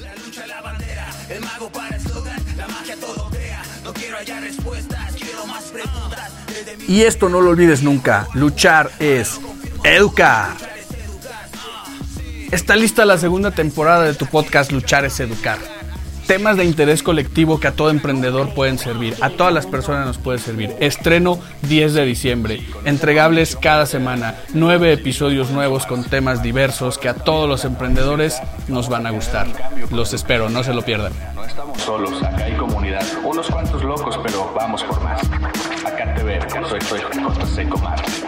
La lucha, la bandera, el mago para eslogan, la magia todo crea. No quiero hallar respuestas, quiero más preguntas. Y esto no lo olvides nunca, luchar es educar. Está lista la segunda temporada de tu podcast Luchar es Educar. Temas de interés colectivo que a todo emprendedor pueden servir, a todas las personas nos puede servir. Estreno 10 de diciembre, entregables cada semana, nueve episodios nuevos con temas diversos que a todos los emprendedores nos van a gustar. Los espero, no se lo pierdan. No estamos solos, acá hay comunidad. Unos cuantos locos, pero vamos por más. Acá te veo, soy, soy Costa Seco Mar. Mar.